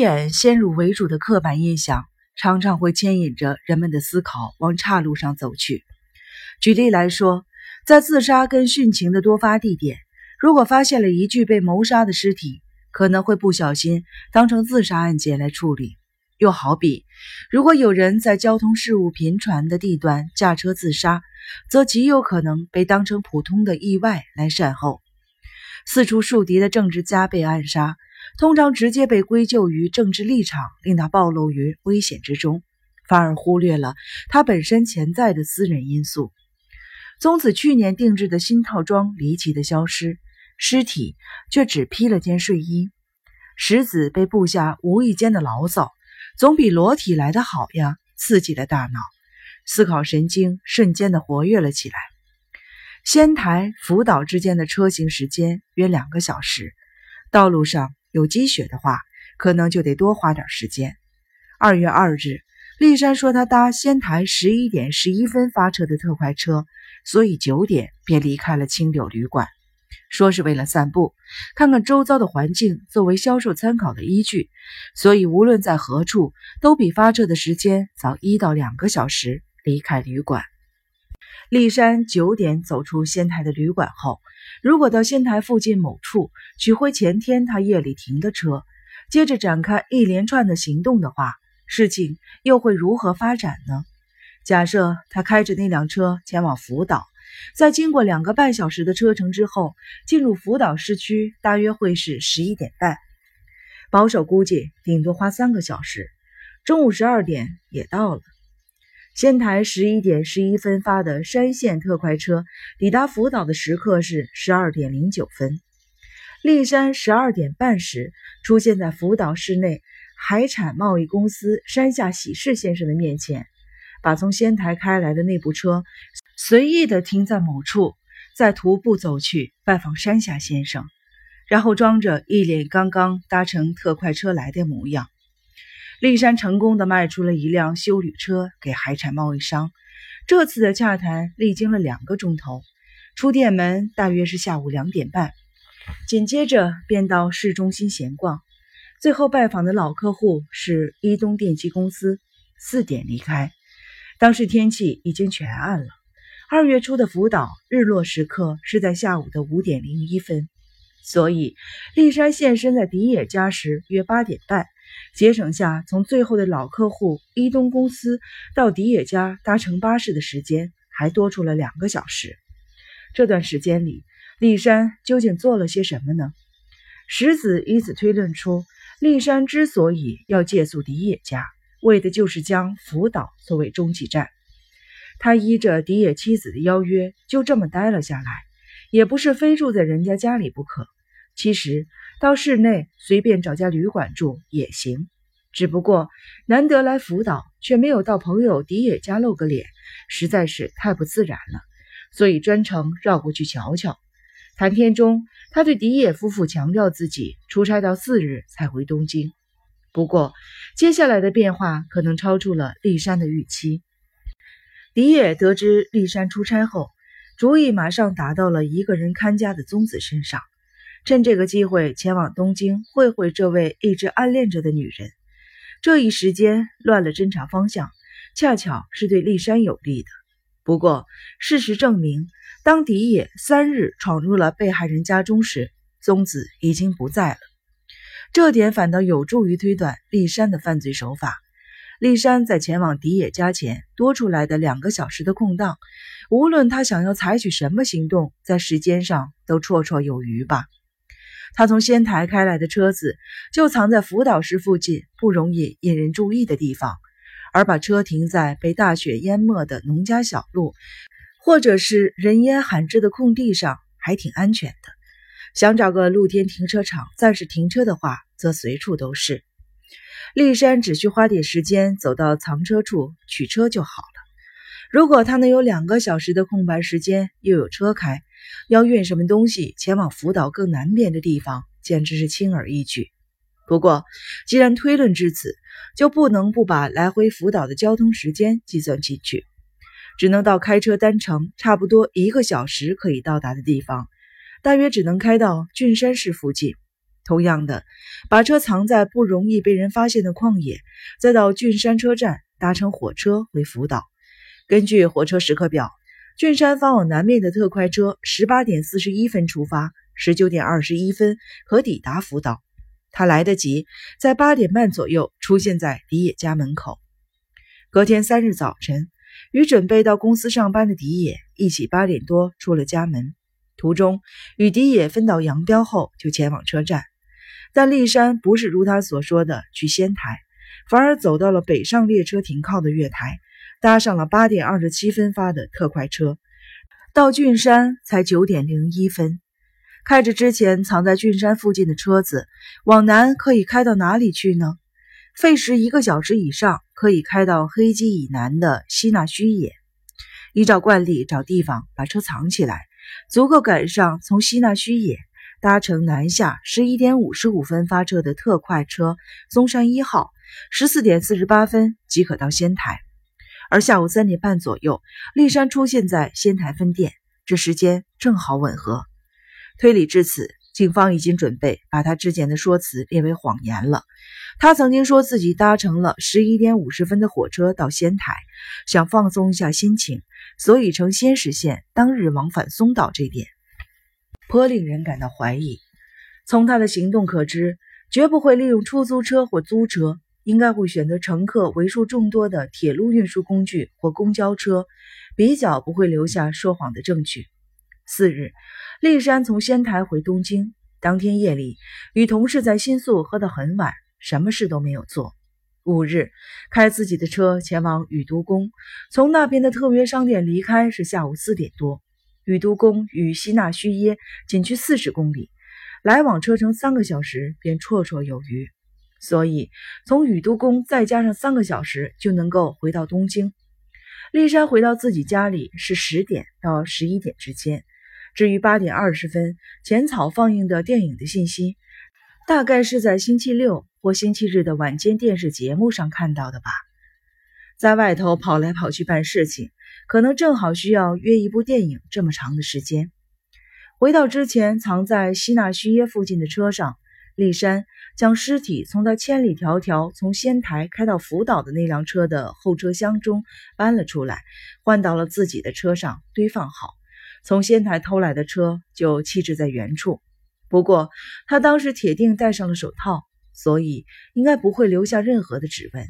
眼先入为主的刻板印象，常常会牵引着人们的思考往岔路上走去。举例来说，在自杀跟殉情的多发地点，如果发现了一具被谋杀的尸体，可能会不小心当成自杀案件来处理。又好比，如果有人在交通事故频传的地段驾车自杀，则极有可能被当成普通的意外来善后。四处树敌的政治家被暗杀，通常直接被归咎于政治立场令他暴露于危险之中，反而忽略了他本身潜在的私人因素。宗子去年定制的新套装离奇的消失，尸体却只披了件睡衣。石子被部下无意间的牢骚，总比裸体来的好呀！刺激了大脑，思考神经瞬间的活跃了起来。仙台福岛之间的车行时间约两个小时，道路上有积雪的话，可能就得多花点时间。二月二日，立山说他搭仙台十一点十一分发车的特快车。所以九点便离开了青柳旅馆，说是为了散步，看看周遭的环境，作为销售参考的依据。所以无论在何处，都比发车的时间早一到两个小时离开旅馆。立山九点走出仙台的旅馆后，如果到仙台附近某处取回前天他夜里停的车，接着展开一连串的行动的话，事情又会如何发展呢？假设他开着那辆车前往福岛，在经过两个半小时的车程之后，进入福岛市区，大约会是十一点半。保守估计，顶多花三个小时。中午十二点也到了。仙台十一点十一分发的山线特快车抵达福岛的时刻是十二点零九分。立山十二点半时出现在福岛市内海产贸易公司山下喜事先生的面前。把从仙台开来的那部车随意的停在某处，再徒步走去拜访山下先生，然后装着一脸刚刚搭乘特快车来的模样。立山成功的卖出了一辆修旅车给海产贸易商。这次的洽谈历经了两个钟头，出店门大约是下午两点半，紧接着便到市中心闲逛，最后拜访的老客户是伊东电机公司，四点离开。当时天气已经全暗了。二月初的福岛日落时刻是在下午的五点零一分，所以立山现身在迪野家时约八点半，节省下从最后的老客户伊东公司到迪野家搭乘巴士的时间，还多出了两个小时。这段时间里，立山究竟做了些什么呢？石子以此推论出，立山之所以要借宿迪野家。为的就是将福岛作为中继站，他依着迪野妻子的邀约，就这么待了下来，也不是非住在人家家里不可。其实到市内随便找家旅馆住也行，只不过难得来福岛，却没有到朋友迪野家露个脸，实在是太不自然了，所以专程绕过去瞧瞧。谈天中，他对迪野夫妇强调自己出差到四日才回东京。不过，接下来的变化可能超出了立山的预期。迪野得知立山出差后，主意马上打到了一个人看家的宗子身上，趁这个机会前往东京会会这位一直暗恋着的女人。这一时间乱了侦查方向，恰巧是对立山有利的。不过，事实证明，当迪野三日闯入了被害人家中时，宗子已经不在了。这点反倒有助于推断立山的犯罪手法。立山在前往迪野家前多出来的两个小时的空档，无论他想要采取什么行动，在时间上都绰绰有余吧。他从仙台开来的车子就藏在福岛市附近不容易引人注意的地方，而把车停在被大雪淹没的农家小路，或者是人烟罕至的空地上，还挺安全的。想找个露天停车场暂时停车的话，则随处都是。立山只需花点时间走到藏车处取车就好了。如果他能有两个小时的空白时间，又有车开，要运什么东西前往福岛更南边的地方，简直是轻而易举。不过，既然推论至此，就不能不把来回福岛的交通时间计算进去，只能到开车单程差不多一个小时可以到达的地方。大约只能开到郡山市附近，同样的，把车藏在不容易被人发现的旷野，再到郡山车站搭乘火车回福岛。根据火车时刻表，郡山发往南面的特快车十八点四十一分出发，十九点二十一分可抵达福岛。他来得及在八点半左右出现在迪野家门口。隔天三日早晨，与准备到公司上班的迪野一起八点多出了家门。途中与迪野分道扬镳后，就前往车站。但立山不是如他所说的去仙台，反而走到了北上列车停靠的月台，搭上了八点二十七分发的特快车。到郡山才九点零一分。开着之前藏在郡山附近的车子，往南可以开到哪里去呢？费时一个小时以上，可以开到黑基以南的西纳须野。依照惯例，找地方把车藏起来，足够赶上从西纳须野搭乘南下十一点五十五分发车的特快车松山一号，十四点四十八分即可到仙台。而下午三点半左右，立山出现在仙台分店，这时间正好吻合。推理至此，警方已经准备把他之前的说辞列为谎言了。他曾经说自己搭乘了十一点五十分的火车到仙台，想放松一下心情，所以乘仙石线当日往返松岛这点，颇令人感到怀疑。从他的行动可知，绝不会利用出租车或租车，应该会选择乘客为数众多的铁路运输工具或公交车，比较不会留下说谎的证据。四日。立山从仙台回东京，当天夜里与同事在新宿喝到很晚，什么事都没有做。五日，开自己的车前往宇都宫，从那边的特约商店离开是下午四点多。宇都宫与西那须耶仅距四十公里，来往车程三个小时便绰绰有余，所以从宇都宫再加上三个小时就能够回到东京。立山回到自己家里是十点到十一点之间。至于八点二十分浅草放映的电影的信息，大概是在星期六或星期日的晚间电视节目上看到的吧。在外头跑来跑去办事情，可能正好需要约一部电影这么长的时间。回到之前藏在西纳须耶附近的车上，立山将尸体从他千里迢迢从仙台开到福岛的那辆车的后车厢中搬了出来，换到了自己的车上堆放好。从仙台偷来的车就弃置在原处，不过他当时铁定戴上了手套，所以应该不会留下任何的指纹。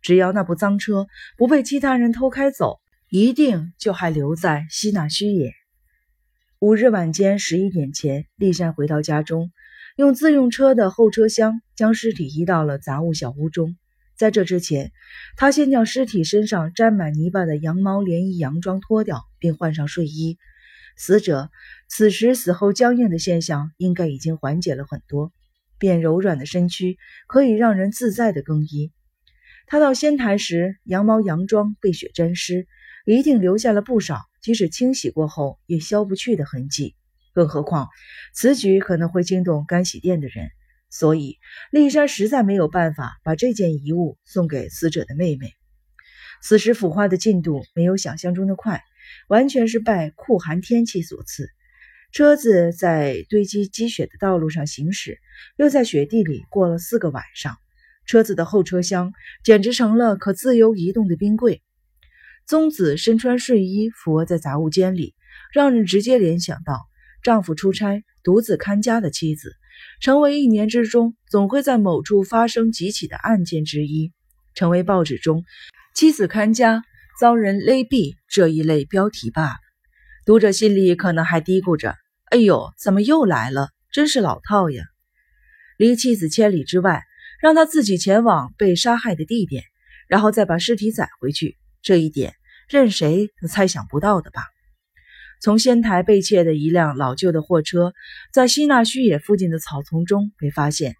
只要那部脏车不被其他人偷开走，一定就还留在西那须野。五日晚间十一点前，立山回到家中，用自用车的后车厢将尸体移到了杂物小屋中。在这之前，他先将尸体身上沾满泥巴的羊毛连衣洋装脱掉，并换上睡衣。死者此时死后僵硬的现象应该已经缓解了很多，变柔软的身躯可以让人自在的更衣。他到仙台时，羊毛洋装被雪沾湿，一定留下了不少即使清洗过后也消不去的痕迹。更何况此举可能会惊动干洗店的人，所以丽莎实在没有办法把这件遗物送给死者的妹妹。此时腐化的进度没有想象中的快。完全是拜酷寒天气所赐。车子在堆积积雪的道路上行驶，又在雪地里过了四个晚上。车子的后车厢简直成了可自由移动的冰柜。宗子身穿睡衣俯卧在杂物间里，让人直接联想到丈夫出差独自看家的妻子，成为一年之中总会在某处发生几起的案件之一，成为报纸中妻子看家。遭人勒毙这一类标题罢了，读者心里可能还嘀咕着：“哎呦，怎么又来了？真是老套呀！”离妻子千里之外，让他自己前往被杀害的地点，然后再把尸体载回去，这一点任谁都猜想不到的吧？从仙台被窃的一辆老旧的货车，在西那须野附近的草丛中被发现，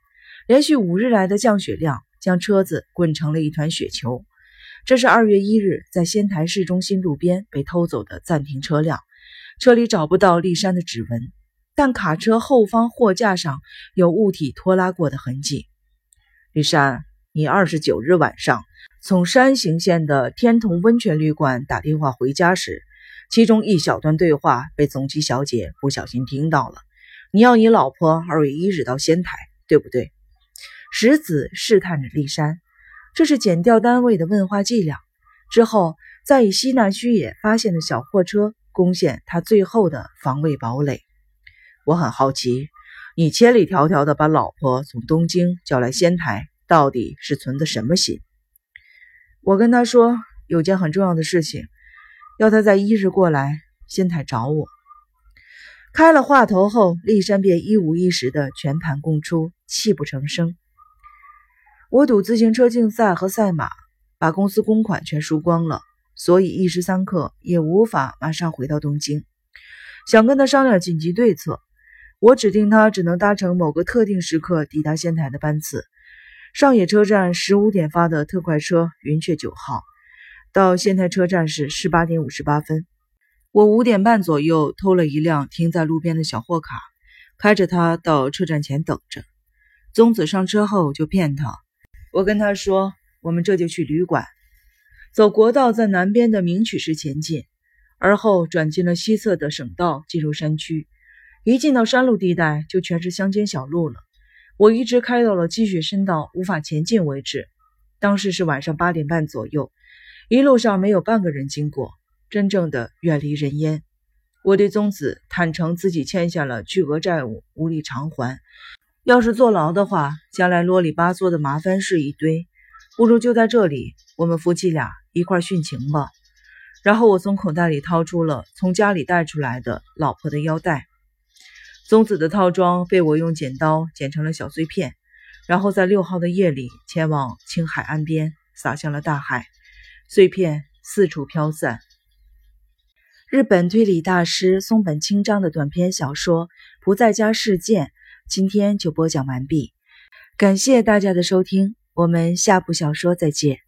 连续五日来的降雪量将车子滚成了一团雪球。这是二月一日在仙台市中心路边被偷走的暂停车辆，车里找不到立山的指纹，但卡车后方货架上有物体拖拉过的痕迹。立山，你二十九日晚上从山形县的天童温泉旅馆打电话回家时，其中一小段对话被总机小姐不小心听到了。你要你老婆二月一日到仙台，对不对？石子试探着丽山，这是减调单位的问话伎俩。之后再以西南虚野发现的小货车攻陷他最后的防卫堡垒。我很好奇，你千里迢迢的把老婆从东京叫来仙台，到底是存的什么心？我跟他说有件很重要的事情，要他在一日过来仙台找我。开了话头后，立山便一五一十的全盘供出，泣不成声。我赌自行车竞赛和赛马，把公司公款全输光了，所以一时三刻也无法马上回到东京。想跟他商量紧急对策，我指定他只能搭乘某个特定时刻抵达仙台的班次。上野车站十五点发的特快车云雀九号，到仙台车站是十八点五十八分。我五点半左右偷了一辆停在路边的小货卡，开着它到车站前等着。宗子上车后就骗他。我跟他说：“我们这就去旅馆，走国道，在南边的明曲市前进，而后转进了西侧的省道，进入山区。一进到山路地带，就全是乡间小路了。我一直开到了积雪深到无法前进为止。当时是晚上八点半左右，一路上没有半个人经过，真正的远离人烟。我对宗子坦诚自己欠下了巨额债务，无力偿还。”要是坐牢的话，将来啰里吧嗦的麻烦事一堆，不如就在这里，我们夫妻俩一块殉情吧。然后我从口袋里掏出了从家里带出来的老婆的腰带，宗子的套装被我用剪刀剪成了小碎片，然后在六号的夜里前往青海岸边，撒向了大海，碎片四处飘散。日本推理大师松本清张的短篇小说《不在家事件》。今天就播讲完毕，感谢大家的收听，我们下部小说再见。